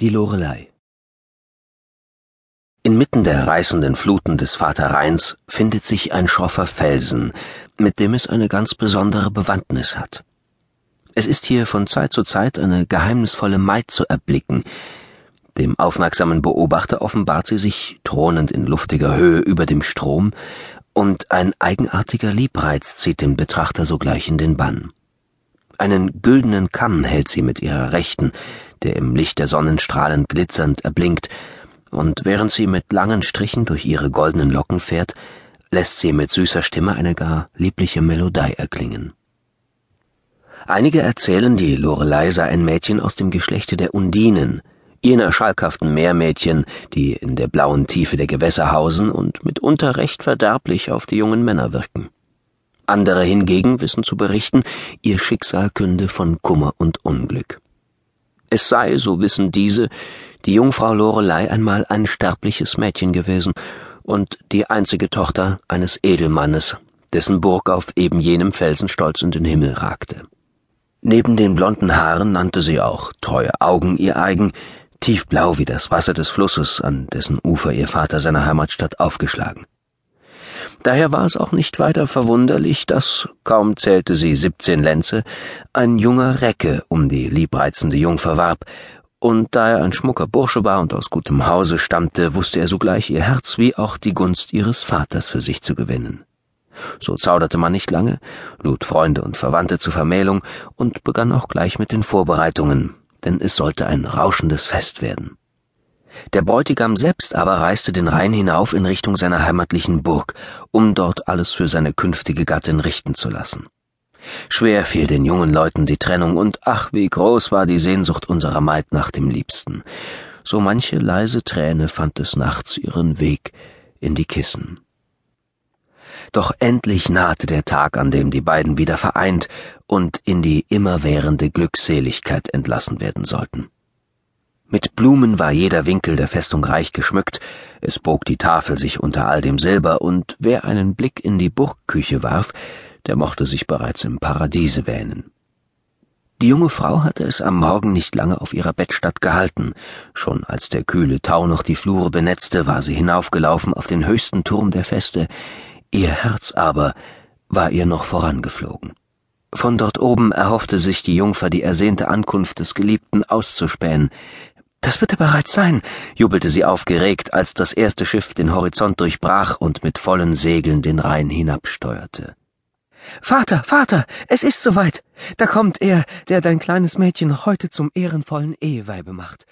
Die Lorelei Inmitten der reißenden Fluten des Vater Rheins findet sich ein schroffer Felsen, mit dem es eine ganz besondere Bewandtnis hat. Es ist hier von Zeit zu Zeit eine geheimnisvolle Maid zu erblicken. Dem aufmerksamen Beobachter offenbart sie sich thronend in luftiger Höhe über dem Strom, und ein eigenartiger Liebreiz zieht den Betrachter sogleich in den Bann. Einen güldenen Kamm hält sie mit ihrer Rechten, der im Licht der Sonnenstrahlen glitzernd erblinkt, und während sie mit langen Strichen durch ihre goldenen Locken fährt, lässt sie mit süßer Stimme eine gar liebliche Melodie erklingen. Einige erzählen, die Lorelei sei ein Mädchen aus dem Geschlechte der Undinen, jener schalkhaften Meermädchen, die in der blauen Tiefe der Gewässer hausen und mitunter recht verderblich auf die jungen Männer wirken. Andere hingegen wissen zu berichten, ihr Schicksal künde von Kummer und Unglück. Es sei, so wissen diese, die Jungfrau Lorelei einmal ein sterbliches Mädchen gewesen und die einzige Tochter eines Edelmannes, dessen Burg auf eben jenem Felsen stolz in den Himmel ragte. Neben den blonden Haaren nannte sie auch treue Augen ihr eigen, tiefblau wie das Wasser des Flusses, an dessen Ufer ihr Vater seine Heimatstadt aufgeschlagen. Daher war es auch nicht weiter verwunderlich, dass, kaum zählte sie siebzehn Lenze, ein junger Recke um die liebreizende Jungfer warb, und da er ein schmucker Bursche war und aus gutem Hause stammte, wusste er sogleich ihr Herz wie auch die Gunst ihres Vaters für sich zu gewinnen. So zauderte man nicht lange, lud Freunde und Verwandte zur Vermählung und begann auch gleich mit den Vorbereitungen, denn es sollte ein rauschendes Fest werden. Der Bräutigam selbst aber reiste den Rhein hinauf in Richtung seiner heimatlichen Burg, um dort alles für seine künftige Gattin richten zu lassen. Schwer fiel den jungen Leuten die Trennung, und ach, wie groß war die Sehnsucht unserer Maid nach dem Liebsten. So manche leise Träne fand des Nachts ihren Weg in die Kissen. Doch endlich nahte der Tag, an dem die beiden wieder vereint und in die immerwährende Glückseligkeit entlassen werden sollten. Mit Blumen war jeder Winkel der Festung reich geschmückt, es bog die Tafel sich unter all dem Silber, und wer einen Blick in die Burgküche warf, der mochte sich bereits im Paradiese wähnen. Die junge Frau hatte es am Morgen nicht lange auf ihrer Bettstatt gehalten. Schon als der kühle Tau noch die Flure benetzte, war sie hinaufgelaufen auf den höchsten Turm der Feste. Ihr Herz aber war ihr noch vorangeflogen. Von dort oben erhoffte sich die Jungfer die ersehnte Ankunft des Geliebten auszuspähen. Das wird er bereits sein, jubelte sie aufgeregt, als das erste Schiff den Horizont durchbrach und mit vollen Segeln den Rhein hinabsteuerte. Vater, Vater, es ist soweit. Da kommt er, der dein kleines Mädchen heute zum ehrenvollen Eheweibe macht.